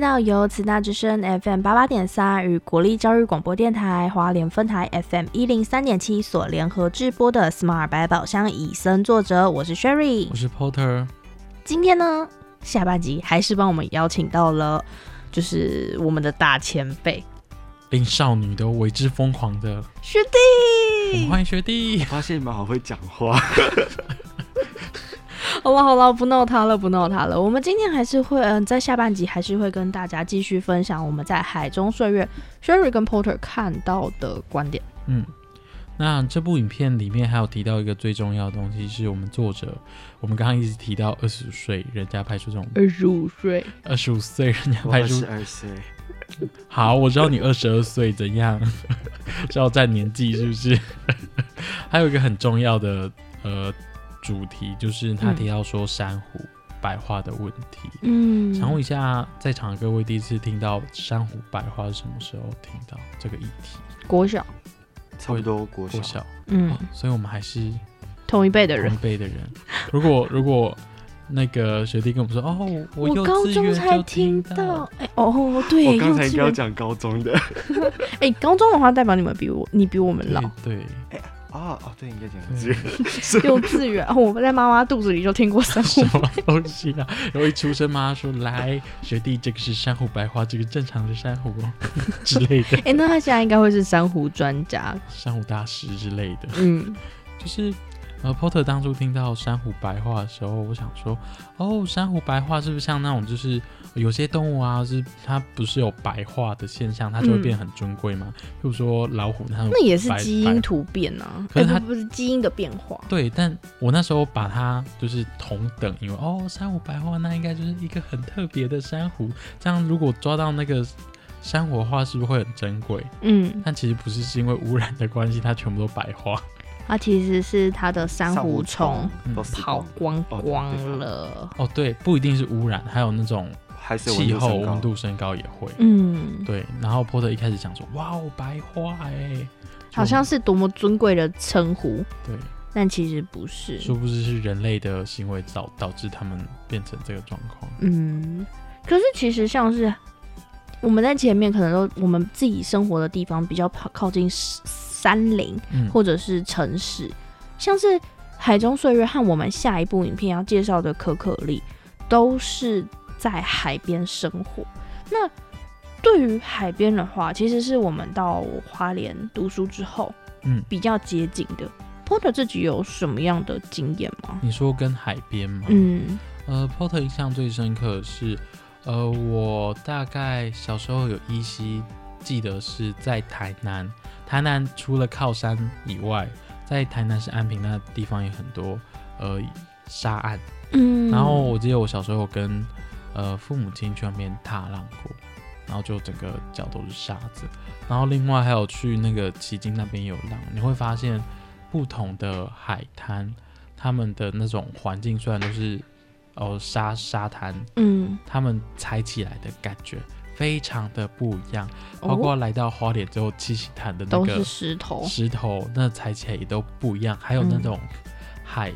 回到由慈大之声 FM 八八点三与国立教育广播电台华联分台 FM 一零三点七所联合制播的 Smart 百宝箱以身作则，我是 Sherry，我是 Porter。今天呢，下半集还是帮我们邀请到了，就是我们的大前辈，令少女都为之疯狂的学弟，欢迎学弟。发现你们好会讲话。好了好了，不闹他了，不闹他了。我们今天还是会，嗯，在下半集还是会跟大家继续分享我们在海中岁月 Sherry 跟 Porter 看到的观点。嗯，那这部影片里面还有提到一个最重要的东西，是我们作者，我们刚刚一直提到二十五岁人家拍出这种二十五岁，二十五岁人家拍出二十二岁，好，我知道你二十二岁怎样，是要占年纪是不是？还有一个很重要的呃。主题就是他提到说珊瑚白化的问题。嗯，想问一下在场的各位，第一次听到珊瑚白化是什么时候听到这个议题？国小，差不多国小。嗯，所以我们还是同一辈的人。同一辈的人。如果如果那个学弟跟我们说，哦，我高中才听到。哎，哦，对，我刚才应该要讲高中的。哎，高中的话代表你们比我，你比我们老。对。对，应该讲幼稚园。幼稚园，我们在妈妈肚子里就听过珊瑚。什么东西啊？然后一出生，妈妈说：“来，学弟，这个是珊瑚白花，这个正常的珊瑚哦 之类的。”哎，那他现在应该会是珊瑚专家、珊瑚大师之类的。嗯，就是。呃，Porter 当初听到珊瑚白化的时候，我想说，哦，珊瑚白化是不是像那种，就是有些动物啊，是它不是有白化的现象，它就会变很尊贵吗？比如说老虎，它那也是基因突变啊，可是它不是基因的变化。对，但我那时候把它就是同等，因为哦，珊瑚白化那应该就是一个很特别的珊瑚，这样如果抓到那个珊瑚的话，是不是会很珍贵？嗯，但其实不是，是因为污染的关系，它全部都白化。它其实是它的珊瑚虫跑光光了。哦，对，不一定是污染，还有那种气候温度升高也会。嗯，对。然后波特一开始讲说：“哇哦，白花哎，好像是多么尊贵的称呼。”对，但其实不是，殊不知是人类的行为导导致他们变成这个状况。嗯，可是其实像是我们在前面可能都我们自己生活的地方比较靠靠近。山林或者是城市，像是《海中岁月》和我们下一部影片要介绍的可可丽，都是在海边生活。那对于海边的话，其实是我们到花莲读书之后，嗯，比较接近的。Porter 自己有什么样的经验吗？你说跟海边吗？嗯，呃，Porter 印象最深刻是，呃，我大概小时候有依稀记得是在台南。台南除了靠山以外，在台南市安平那地方也很多呃沙岸，嗯，然后我记得我小时候跟呃父母亲去那边踏浪过，然后就整个脚都是沙子，然后另外还有去那个旗津那边有浪，你会发现不同的海滩，他们的那种环境虽然都是哦沙沙滩，嗯，他们踩起来的感觉。非常的不一样，包括来到花莲之后，七星潭的那个石头，石头那踩起来也都不一样。还有那种海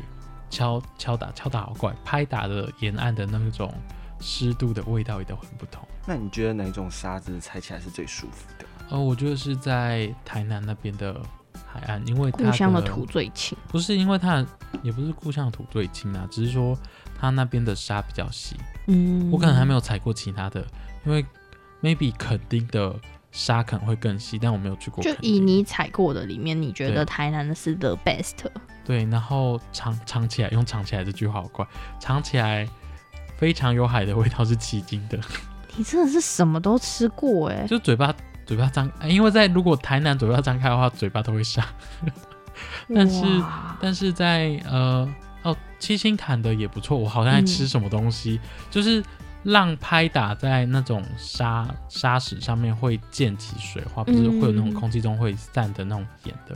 敲敲打敲打好怪，拍打的沿岸的那种湿度的味道也都很不同。那你觉得哪种沙子踩起来是最舒服的？呃，我觉得是在台南那边的海岸，因为故乡的土最轻。不是因为它也不是故乡的土最轻啊，只是说它那边的沙比较细。嗯，我可能还没有踩过其他的，因为。Maybe 肯定的沙可能会更细，但我没有去过。就以你踩过的里面，你觉得台南的是 the best？对，然后尝尝起来，用尝起来这句话好怪，尝起来非常有海的味道是奇经的。你真的是什么都吃过哎，就嘴巴嘴巴张，因为在如果台南嘴巴张开的话，嘴巴都会沙。但是但是在呃哦七星潭的也不错，我好像在吃什么东西，就是。浪拍打在那种沙沙石上面会溅起水花，不是会有那种空气中会散的那种盐的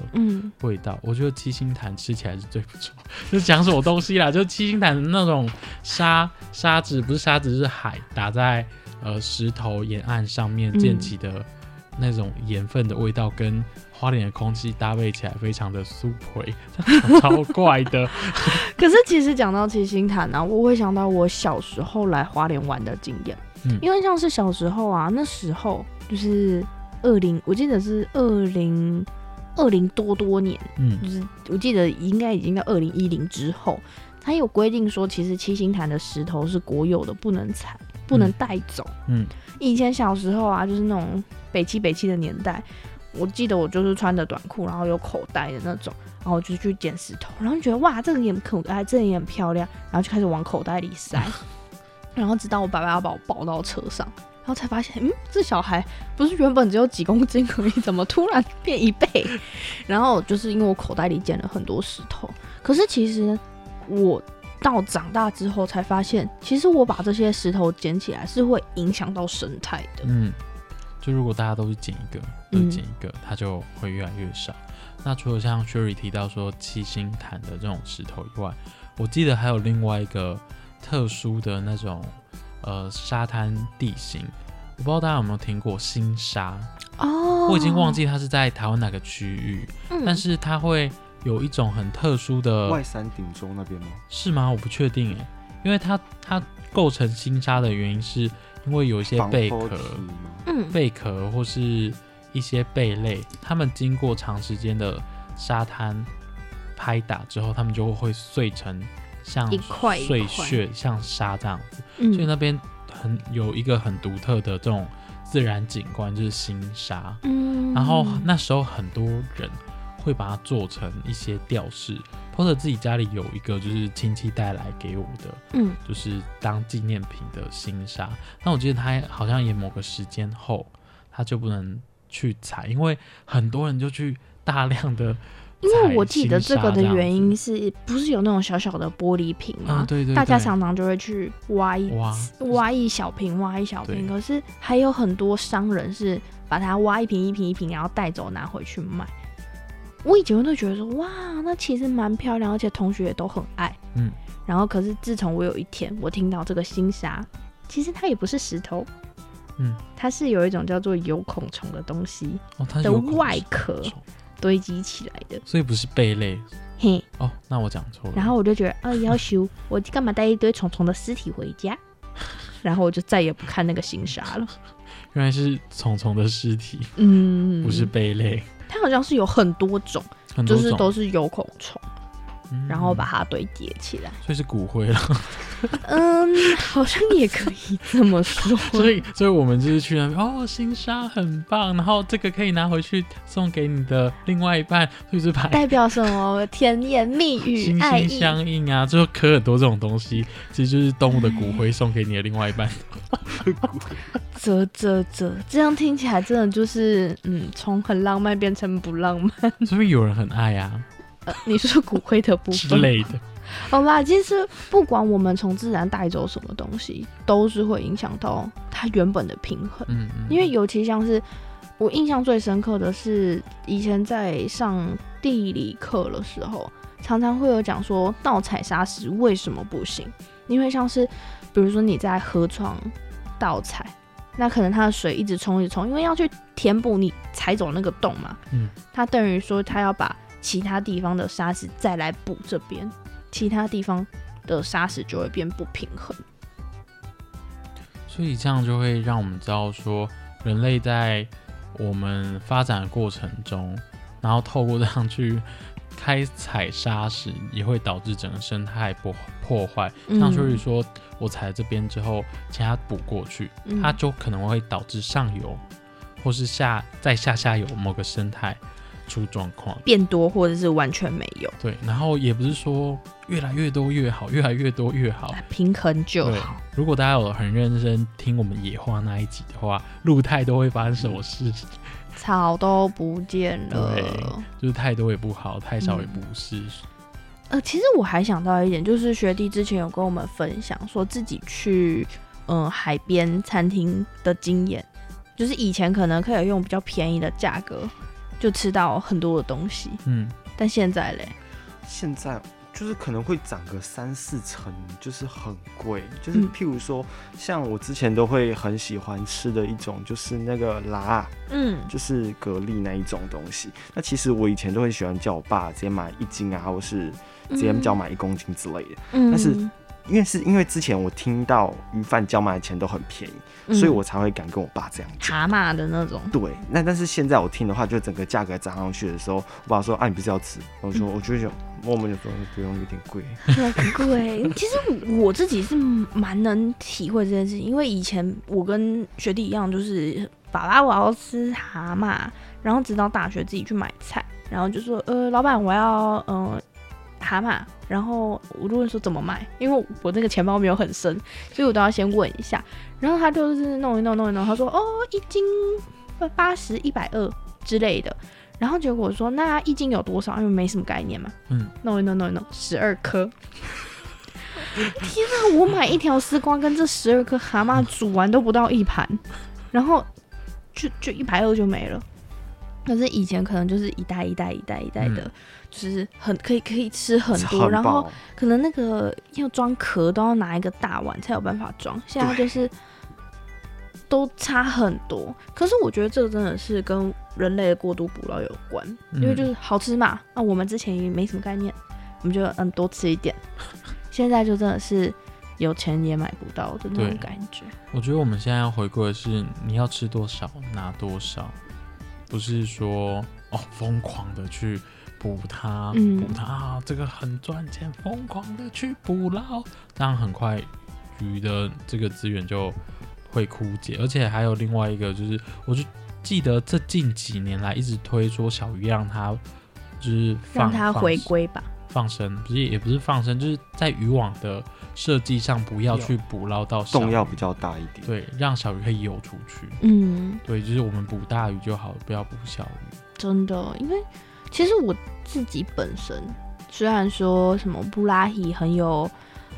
味道。我觉得七星潭吃起来是最不错。就讲什么东西啦？就七星潭的那种沙沙子，不是沙子是海打在呃石头沿岸上面溅起的那种盐分的味道，跟花莲的空气搭配起来非常的 super，超怪的。可是其实讲到七星潭呢，我会想到我小时候来花莲玩的经验。嗯，因为像是小时候啊，那时候就是二零，我记得是二零二零多多年，嗯，就是我记得应该已经到二零一零之后，它有规定说，其实七星潭的石头是国有的，不能采，不能带走。嗯，以前小时候啊，就是那种北七北七的年代。我记得我就是穿着短裤，然后有口袋的那种，然后就去捡石头，然后觉得哇，这个也很可爱，这个也很漂亮，然后就开始往口袋里塞，然后直到我爸爸要把我抱到车上，然后才发现，嗯，这小孩不是原本只有几公斤而已，怎么突然变一倍？然后就是因为我口袋里捡了很多石头，可是其实我到长大之后才发现，其实我把这些石头捡起来是会影响到生态的。嗯。就如果大家都是捡一个，都捡一个，它就会越来越少。那除了像 Sherry 提到说七星潭的这种石头以外，我记得还有另外一个特殊的那种呃沙滩地形，我不知道大家有没有听过新沙哦，我已经忘记它是在台湾哪个区域，但是它会有一种很特殊的外山顶洲那边吗？是吗？我不确定诶，因为它它构成新沙的原因是。因为有一些贝壳，嗯，贝壳或是一些贝类，它们经过长时间的沙滩拍打之后，它们就会碎成像碎屑、像沙这样子。所以那边很有一个很独特的这种自然景观，就是新沙。嗯，然后那时候很多人会把它做成一些吊饰。或者自己家里有一个，就是亲戚带来给我的，嗯，就是当纪念品的新沙。那我记得他好像也某个时间后，他就不能去采，因为很多人就去大量的。因为我记得这个的原因是不是有那种小小的玻璃瓶吗？对对。大家常常就会去挖一挖挖一小瓶，挖一小瓶。可是还有很多商人是把它挖一瓶一瓶一瓶，然后带走拿回去卖。我以前都觉得说哇，那其实蛮漂亮，而且同学也都很爱。嗯，然后可是自从我有一天我听到这个星沙，其实它也不是石头，嗯，它是有一种叫做有孔虫的东西的外壳堆积起来的，所以不是贝类。嘿，哦，那我讲错了。然后我就觉得啊，要修，我干嘛带一堆虫虫的尸体回家？然后我就再也不看那个星沙了。原来是虫虫的尸体，嗯，不是贝类。它好像是有很多种，就是都是有孔虫，然后把它堆叠起来，所以是骨灰了。嗯，好像也可以这么说。所以，所以我们就是去那边哦，新沙很棒，然后这个可以拿回去送给你的另外一半，就是把代表什么 甜言蜜语、心心相印啊，就刻很多这种东西，其实就是动物的骨灰送给你的另外一半。啧啧啧，这样听起来真的就是，嗯，从很浪漫变成不浪漫。是不是有人很爱啊。呃，你说骨灰的部分之类的。好啦，其实不管我们从自然带走什么东西，都是会影响到它原本的平衡。嗯嗯。因为尤其像是我印象最深刻的是，以前在上地理课的时候，常常会有讲说盗采砂石为什么不行？因为像是比如说你在河床盗采。那可能它的水一直冲一直冲，因为要去填补你踩走那个洞嘛。嗯，它等于说它要把其他地方的沙石再来补这边，其他地方的沙石就会变不平衡。所以这样就会让我们知道说，人类在我们发展的过程中，然后透过这样去。开采砂石也会导致整个生态破破坏，像所以说我踩这边之后，其他补过去，它就可能会导致上游或是下在下下游某个生态出状况，变多或者是完全没有。对，然后也不是说越来越多越好，越来越多越好，平衡就好。如果大家有很认真听我们野话那一集的话，路太多会发生什么事？草都不见了，对，就是太多也不好，太少也不是。呃，其实我还想到一点，就是学弟之前有跟我们分享，说自己去嗯海边餐厅的经验，就是以前可能可以用比较便宜的价格就吃到很多的东西，嗯，但现在嘞，现在就是可能会涨个三四成，就是很贵。就是譬如说，像我之前都会很喜欢吃的一种，就是那个辣，嗯，就是蛤蜊那一种东西。那其实我以前都会喜欢叫我爸直接买一斤啊，或是直接叫买一公斤之类的。但是因为是因为之前我听到鱼贩叫卖的钱都很便宜，所以我才会敢跟我爸这样讲。蛤蟆的那种。对，那但是现在我听的话，就整个价格涨上去的时候，我爸说：“啊，你不是要吃？”我说：“我觉得我们就说不用，有点贵。”很贵。其实我自己是蛮能体会这件事情，因为以前我跟学弟一样，就是爸爸我要吃蛤蟆，然后直到大学自己去买菜，然后就说：“呃，老板我要嗯。”蛤蟆，然后我就问说怎么买，因为我那个钱包没有很深，所以我都要先问一下。然后他就是弄一弄弄一弄，他说哦一斤八十一百二之类的。然后结果我说那一斤有多少？因为没什么概念嘛。嗯。弄一弄弄一弄，十二颗。天啊！我买一条丝瓜跟这十二颗蛤蟆煮完都不到一盘，然后就就一百二就没了。可是以前可能就是一袋一袋一袋一袋的。就是很可以可以吃很多，然后可能那个要装壳都要拿一个大碗才有办法装。现在就是都差很多，可是我觉得这个真的是跟人类的过度捕捞有关，因为就是好吃嘛。那我们之前也没什么概念，我们就嗯多吃一点。现在就真的是有钱也买不到的那种感觉。我觉得我们现在要回归的是你要吃多少拿多少，不是说哦疯狂的去。捕它，捕它，这个很赚钱，疯狂的去捕捞，这样很快鱼的这个资源就会枯竭。而且还有另外一个，就是我就记得这近几年来一直推说小鱼让它就是让它回归吧，放生不是也不是放生，就是在渔网的设计上不要去捕捞到洞要比较大一点，对，让小鱼可以游出去。嗯，对，就是我们捕大鱼就好了，不要捕小鱼。真的，因为。其实我自己本身虽然说什么布拉希很有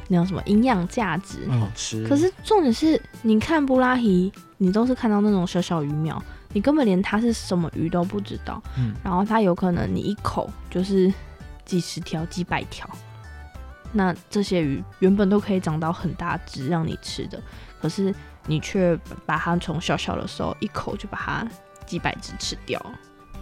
那种什么营养价值，好吃，可是重点是，你看布拉希，你都是看到那种小小鱼苗，你根本连它是什么鱼都不知道。嗯，然后它有可能你一口就是几十条、几百条，那这些鱼原本都可以长到很大只让你吃的，可是你却把它从小小的时候一口就把它几百只吃掉。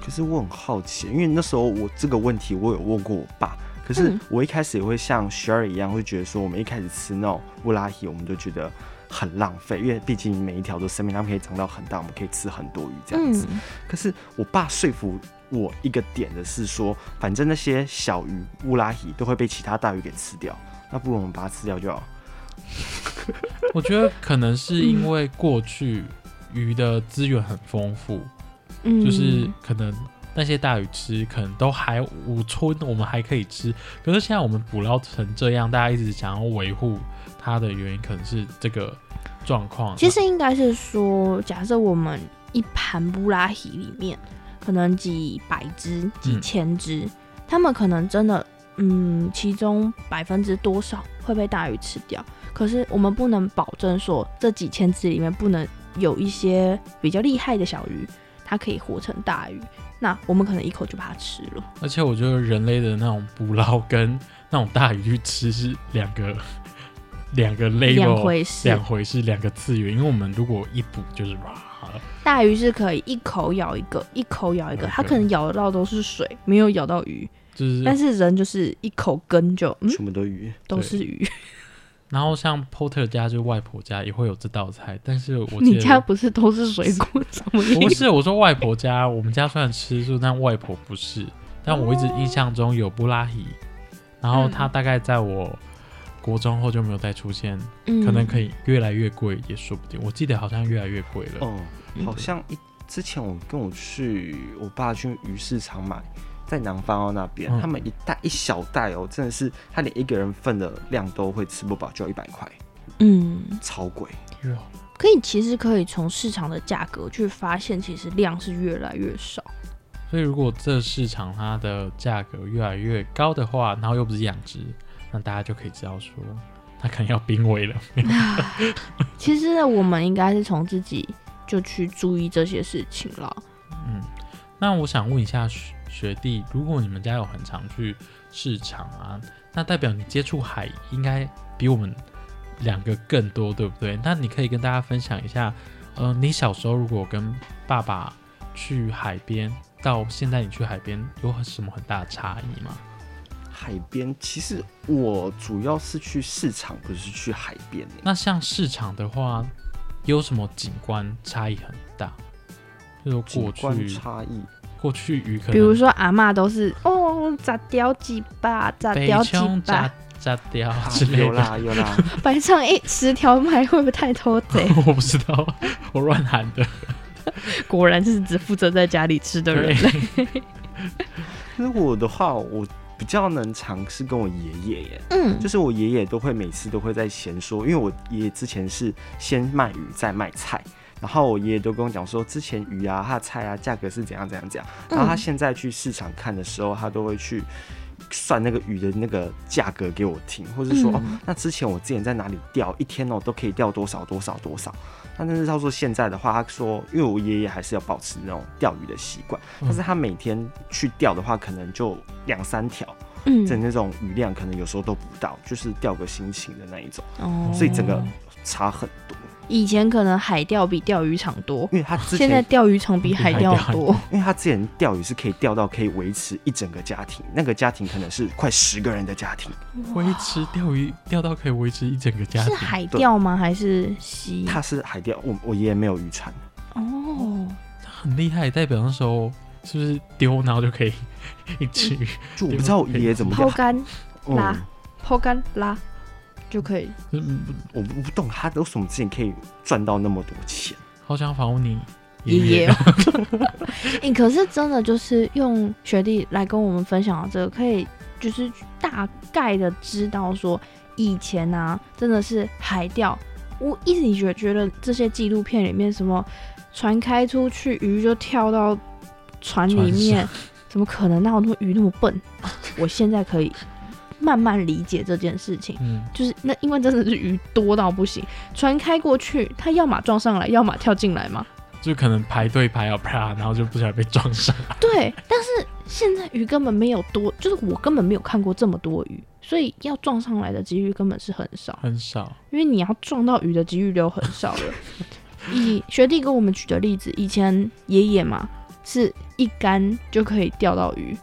可是我很好奇，因为那时候我这个问题我有问过我爸。可是我一开始也会像 Sherry 一样，会觉得说我们一开始吃那种乌拉希，我们就觉得很浪费，因为毕竟每一条都生命，它们可以长到很大，我们可以吃很多鱼这样子。可是我爸说服我一个点的是说，反正那些小鱼乌拉鱼都会被其他大鱼给吃掉，那不如我们把它吃掉就好。我觉得可能是因为过去鱼的资源很丰富。就是可能那些大鱼吃，可能都还五村，我们还可以吃。可是现在我们捕捞成这样，大家一直想要维护它的原因，可能是这个状况。其实应该是说，假设我们一盘布拉希里面，可能几百只、几千只，他们可能真的，嗯，其中百分之多少会被大鱼吃掉。可是我们不能保证说，这几千只里面不能有一些比较厉害的小鱼。它可以活成大鱼，那我们可能一口就把它吃了。而且我觉得人类的那种捕捞跟那种大鱼去吃是两个 两个 level 两回事，两回事，两个次元。因为我们如果一捕就是哇，大鱼是可以一口咬一个，一口咬一个，它可能咬得到都是水，没有咬到鱼。就是，但是人就是一口根就全部都鱼，都是鱼。然后像 Porter 家就外婆家也会有这道菜，但是我你家不是都是水果？不是，我说外婆家，我们家虽然吃素，但外婆不是。但我一直印象中有布拉希，然后它大概在我国中后就没有再出现，可能可以越来越贵也说不定。我记得好像越来越贵了。哦，好像一之前我跟我去我爸去鱼市场买。在南方哦那边，他们一袋一小袋哦，真的是他连一个人份的量都会吃不饱，就要一百块，嗯，超贵。可以，其实可以从市场的价格去发现，其实量是越来越少。所以如果这市场它的价格越来越高的话，然后又不是养殖，那大家就可以知道说，它可能要濒危了。其实我们应该是从自己就去注意这些事情了。嗯，那我想问一下。学弟，如果你们家有很常去市场啊，那代表你接触海应该比我们两个更多，对不对？那你可以跟大家分享一下，呃，你小时候如果跟爸爸去海边，到现在你去海边有什么很大的差异吗？海边其实我主要是去市场，不是去海边。那像市场的话，有什么景观差异很大？就是过去差异。过去鱼可能，比如说阿妈都是哦，炸掉几把，炸掉几把，炸掉之类的。有啦有啦。白唱一十条麦会不会太偷贼？我不知道，我乱喊的。果然是只负责在家里吃的人类。那我的话，我比较能尝试跟我爷爷耶。嗯，就是我爷爷都会每次都会在闲说，因为我爷爷之前是先卖鱼再卖菜。然后我爷爷都跟我讲说，之前鱼啊、他的菜啊，价格是怎样怎样怎样。然后他现在去市场看的时候，他都会去算那个鱼的那个价格给我听，或者说哦，那之前我之前在哪里钓，一天哦都可以钓多少多少多少。那但是他说现在的话，他说因为我爷爷还是要保持那种钓鱼的习惯，但是他每天去钓的话，可能就两三条，嗯，的那种鱼量可能有时候都不到，就是钓个心情的那一种。哦，所以整个差很多。以前可能海钓比钓鱼场多，因为他之前现在钓鱼场比海钓多，因为他之前钓鱼是可以钓到可以维持一整个家庭，那个家庭可能是快十个人的家庭，维持钓鱼钓到可以维持一整个家庭，是海钓吗？还是溪？他是海钓，我我爷爷没有渔船哦，他很厉害，代表那时候是不是丢然后就可以 一只鱼？就我不知道我爷爷怎么抛竿拉，抛竿拉。就可以，嗯，我不不懂他有什么事情可以赚到那么多钱。好想访问你爷爷，哎，可是真的就是用学弟来跟我们分享这个，可以就是大概的知道说以前啊，真的是海钓。我一直觉觉得这些纪录片里面什么船开出去，鱼就跳到船里面，怎么可能？那么多鱼那么笨？我现在可以。慢慢理解这件事情，嗯，就是那因为真的是鱼多到不行，船开过去，它要么撞上来，要么跳进来嘛，就可能排队排要啪，然后就不小心被撞上。对，但是现在鱼根本没有多，就是我根本没有看过这么多鱼，所以要撞上来的几率根本是很少，很少，因为你要撞到鱼的几率就很少了。以学弟跟我们举的例子，以前爷爷嘛是一竿就可以钓到鱼。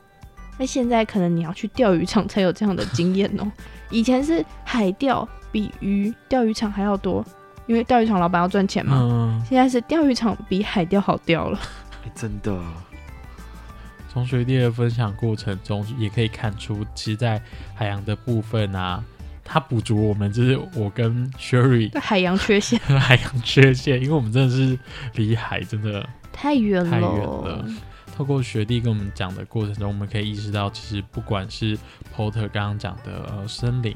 那现在可能你要去钓鱼场才有这样的经验哦。以前是海钓比鱼钓鱼场还要多，因为钓鱼场老板要赚钱嘛。现在是钓鱼场比海钓好钓了。真的。从学弟的分享过程中也可以看出，其实，在海洋的部分啊，他补足我们就是我跟 Sherry 海洋缺陷，海洋缺陷，因为我们真的是离海真的太远太远了。透过学弟跟我们讲的过程中，我们可以意识到，其实不管是 Porter 刚刚讲的呃森林，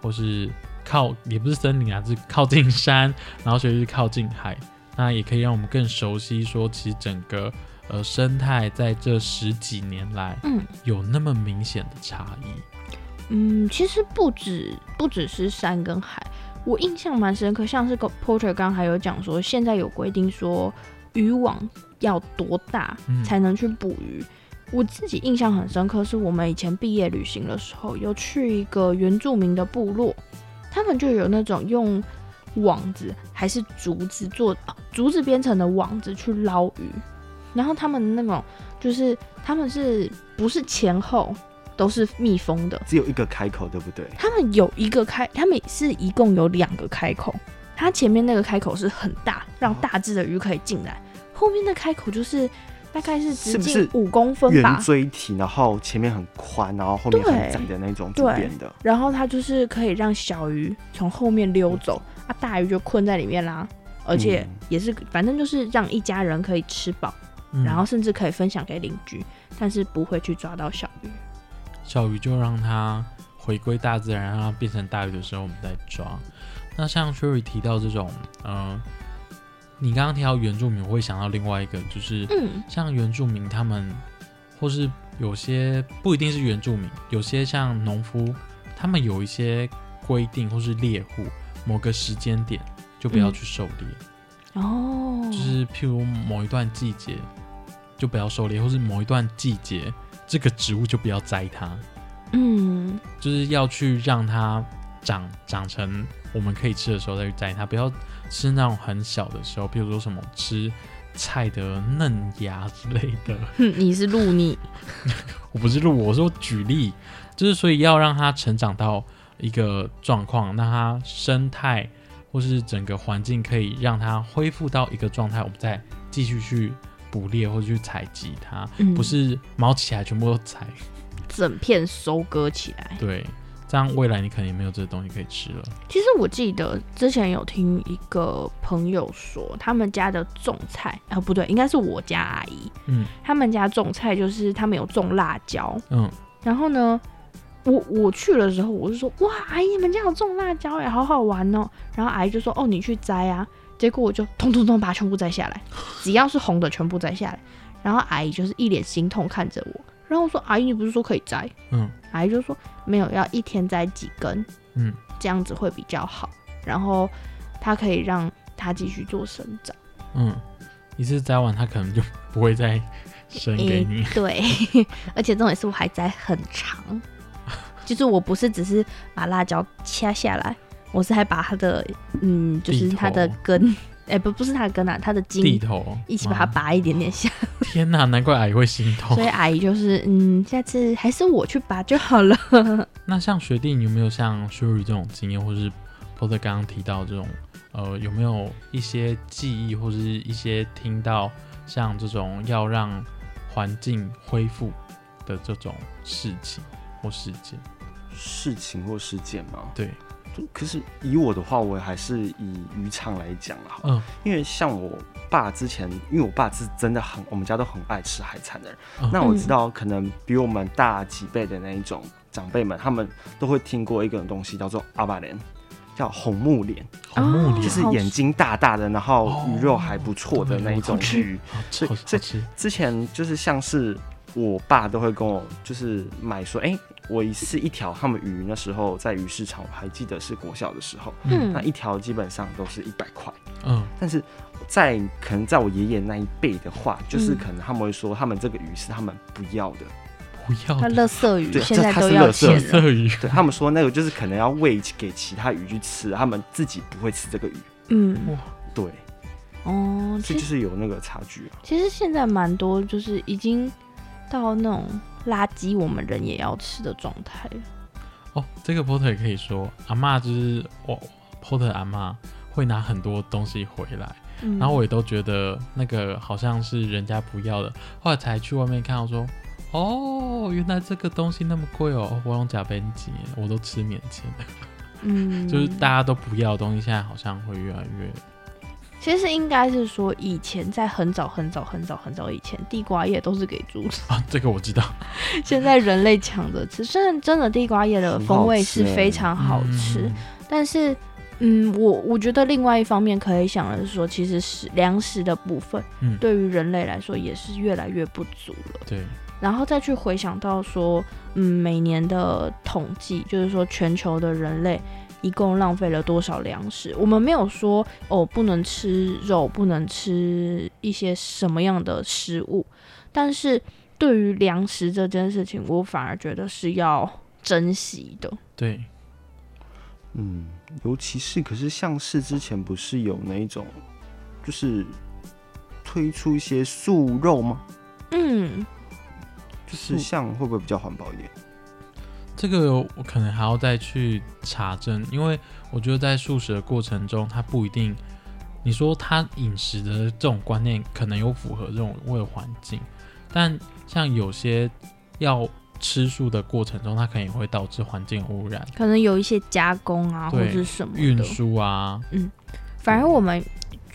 或是靠也不是森林啊，是靠近山，然后学弟是靠近海，那也可以让我们更熟悉说，其实整个呃生态在这十几年来，嗯，有那么明显的差异。嗯，其实不止不只是山跟海，我印象蛮深刻，像是个 Porter 刚刚还有讲说，现在有规定说渔网。要多大才能去捕鱼？我自己印象很深刻，是我们以前毕业旅行的时候，有去一个原住民的部落，他们就有那种用网子还是竹子做竹子编成的网子去捞鱼，然后他们那种就是他们是不是前后都是密封的？只有一个开口，对不对？他们有一个开，他们是一共有两个开口，它前面那个开口是很大，让大只的鱼可以进来。后面的开口就是大概是直径五公分吧，圆锥体，然后前面很宽，然后后面很窄的那种编的。然后它就是可以让小鱼从后面溜走，啊，大鱼就困在里面啦。而且也是，反正就是让一家人可以吃饱，然后甚至可以分享给邻居，但是不会去抓到小鱼。小鱼就让它回归大自然，让它变成大鱼的时候，我们再抓。那像 Sherry 提到这种，嗯。你刚刚提到原住民，我会想到另外一个，就是像原住民他们，或是有些不一定是原住民，有些像农夫，他们有一些规定，或是猎户某个时间点就不要去狩猎。哦，就是譬如某一段季节就不要狩猎，或是某一段季节这个植物就不要摘它，嗯，就是要去让它长长成我们可以吃的时候再去摘它，不要吃那种很小的时候，比如说什么吃菜的嫩芽之类的。你是鹿逆，我不是鹿，我说举例，就是所以要让它成长到一个状况，让它生态。或是整个环境可以让它恢复到一个状态，我们再继续去捕猎或者去采集它，不是毛起来全部都采，整片收割起来。对，这样未来你可能也没有这个东西可以吃了。其实我记得之前有听一个朋友说，他们家的种菜啊，不对，应该是我家阿姨，嗯，他们家种菜就是他们有种辣椒，嗯，然后呢。我我去的时候，我就说哇，阿姨你们家有种辣椒哎，好好玩哦。然后阿姨就说哦，你去摘啊。结果我就通通通把它全部摘下来，只要是红的全部摘下来。然后阿姨就是一脸心痛看着我。然后我说阿姨你不是说可以摘？嗯。阿姨就说没有，要一天摘几根，嗯，这样子会比较好。然后它可以让它继续做生长。嗯，一次摘完它可能就不会再生给你。对，而且重点是我还摘很长。就是我不是只是把辣椒掐下来，我是还把它的嗯，就是它的根，哎不不是他的根啊，他的茎地头一起把它拔一点点下。天哪，难怪阿姨会心痛。所以阿姨就是嗯，下次还是我去拔就好了。那像学弟，你有没有像修宇这种经验，或是刚刚提到这种呃，有没有一些记忆，或者是一些听到像这种要让环境恢复的这种事情或事件？事情或事件吗？对，可是以我的话，我还是以渔场来讲了。嗯，因为像我爸之前，因为我爸是真的很，我们家都很爱吃海产的人。那我知道，可能比我们大几倍的那一种长辈们，他们都会听过一个东西，叫做阿巴莲，叫红木莲。红木莲就是眼睛大大的，然后鱼肉还不错的那一种鱼。所以，这之前就是像是我爸都会跟我就是买说，哎。我是一条他们鱼那时候在鱼市场，我还记得是国小的时候，嗯，那一条基本上都是一百块，嗯，但是在可能在我爷爷那一辈的话，就是可能他们会说他们这个鱼是他们不要的，不要，它乐色鱼，对，现在都要钱色鱼，对他们说那个就是可能要喂给其他鱼去吃，他们自己不会吃这个鱼，嗯，哇，对，哦，这就是有那个差距啊。其实现在蛮多就是已经到那种。垃圾我们人也要吃的状态哦，这个 porter 也可以说阿妈就是我 porter 阿妈会拿很多东西回来，然后我也都觉得那个好像是人家不要的，后来才去外面看，我说哦，原来这个东西那么贵哦，我用假边机，我都吃免钱的，嗯，就是大家都不要的东西，现在好像会越来越。其实应该是说，以前在很早很早很早很早以前，地瓜叶都是给猪吃啊。这个我知道。现在人类抢着吃，虽然真的地瓜叶的风味是非常好吃，但是，嗯，我我觉得另外一方面可以想的是说，其实是粮食的部分，嗯，对于人类来说也是越来越不足了。对。然后再去回想到说，嗯，每年的统计，就是说全球的人类。一共浪费了多少粮食？我们没有说哦，不能吃肉，不能吃一些什么样的食物。但是对于粮食这件事情，我反而觉得是要珍惜的。对，嗯，尤其是可是像是之前不是有那一种，就是推出一些素肉吗？嗯，就是像会不会比较环保一点？这个我可能还要再去查证，因为我觉得在素食的过程中，它不一定，你说他饮食的这种观念可能有符合这种为了环境，但像有些要吃素的过程中，它可能也会导致环境污染，可能有一些加工啊或者是什么运输啊，嗯，反而我们。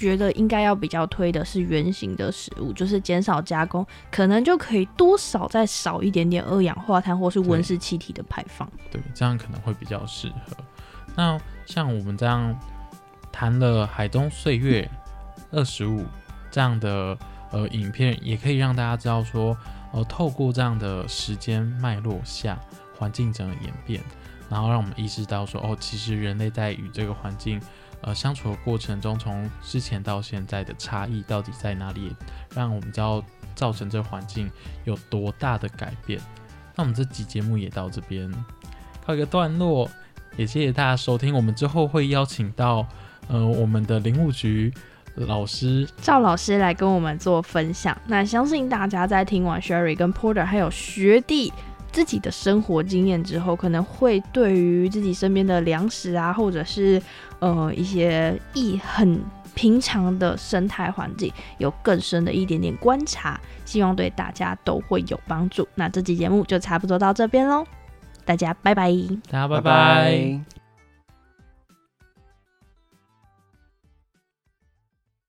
觉得应该要比较推的是圆形的食物，就是减少加工，可能就可以多少再少一点点二氧化碳或是温室气体的排放。对，这样可能会比较适合。那像我们这样谈了海中岁月二十五这样的呃影片，也可以让大家知道说，呃，透过这样的时间脉络下，环境整个演变，然后让我们意识到说，哦，其实人类在与这个环境。呃，相处的过程中，从之前到现在的差异到底在哪里？让我们知道造成这环境有多大的改变。那我们这集节目也到这边告一个段落，也谢谢大家收听。我们之后会邀请到呃我们的林务局老师赵老师来跟我们做分享。那相信大家在听完 Sherry 跟 Porter 还有学弟自己的生活经验之后，可能会对于自己身边的粮食啊，或者是呃一些意很。平常的生态环境有更深的一点点观察，希望对大家都会有帮助。那这期节目就差不多到这边喽，大家拜拜，大家拜拜。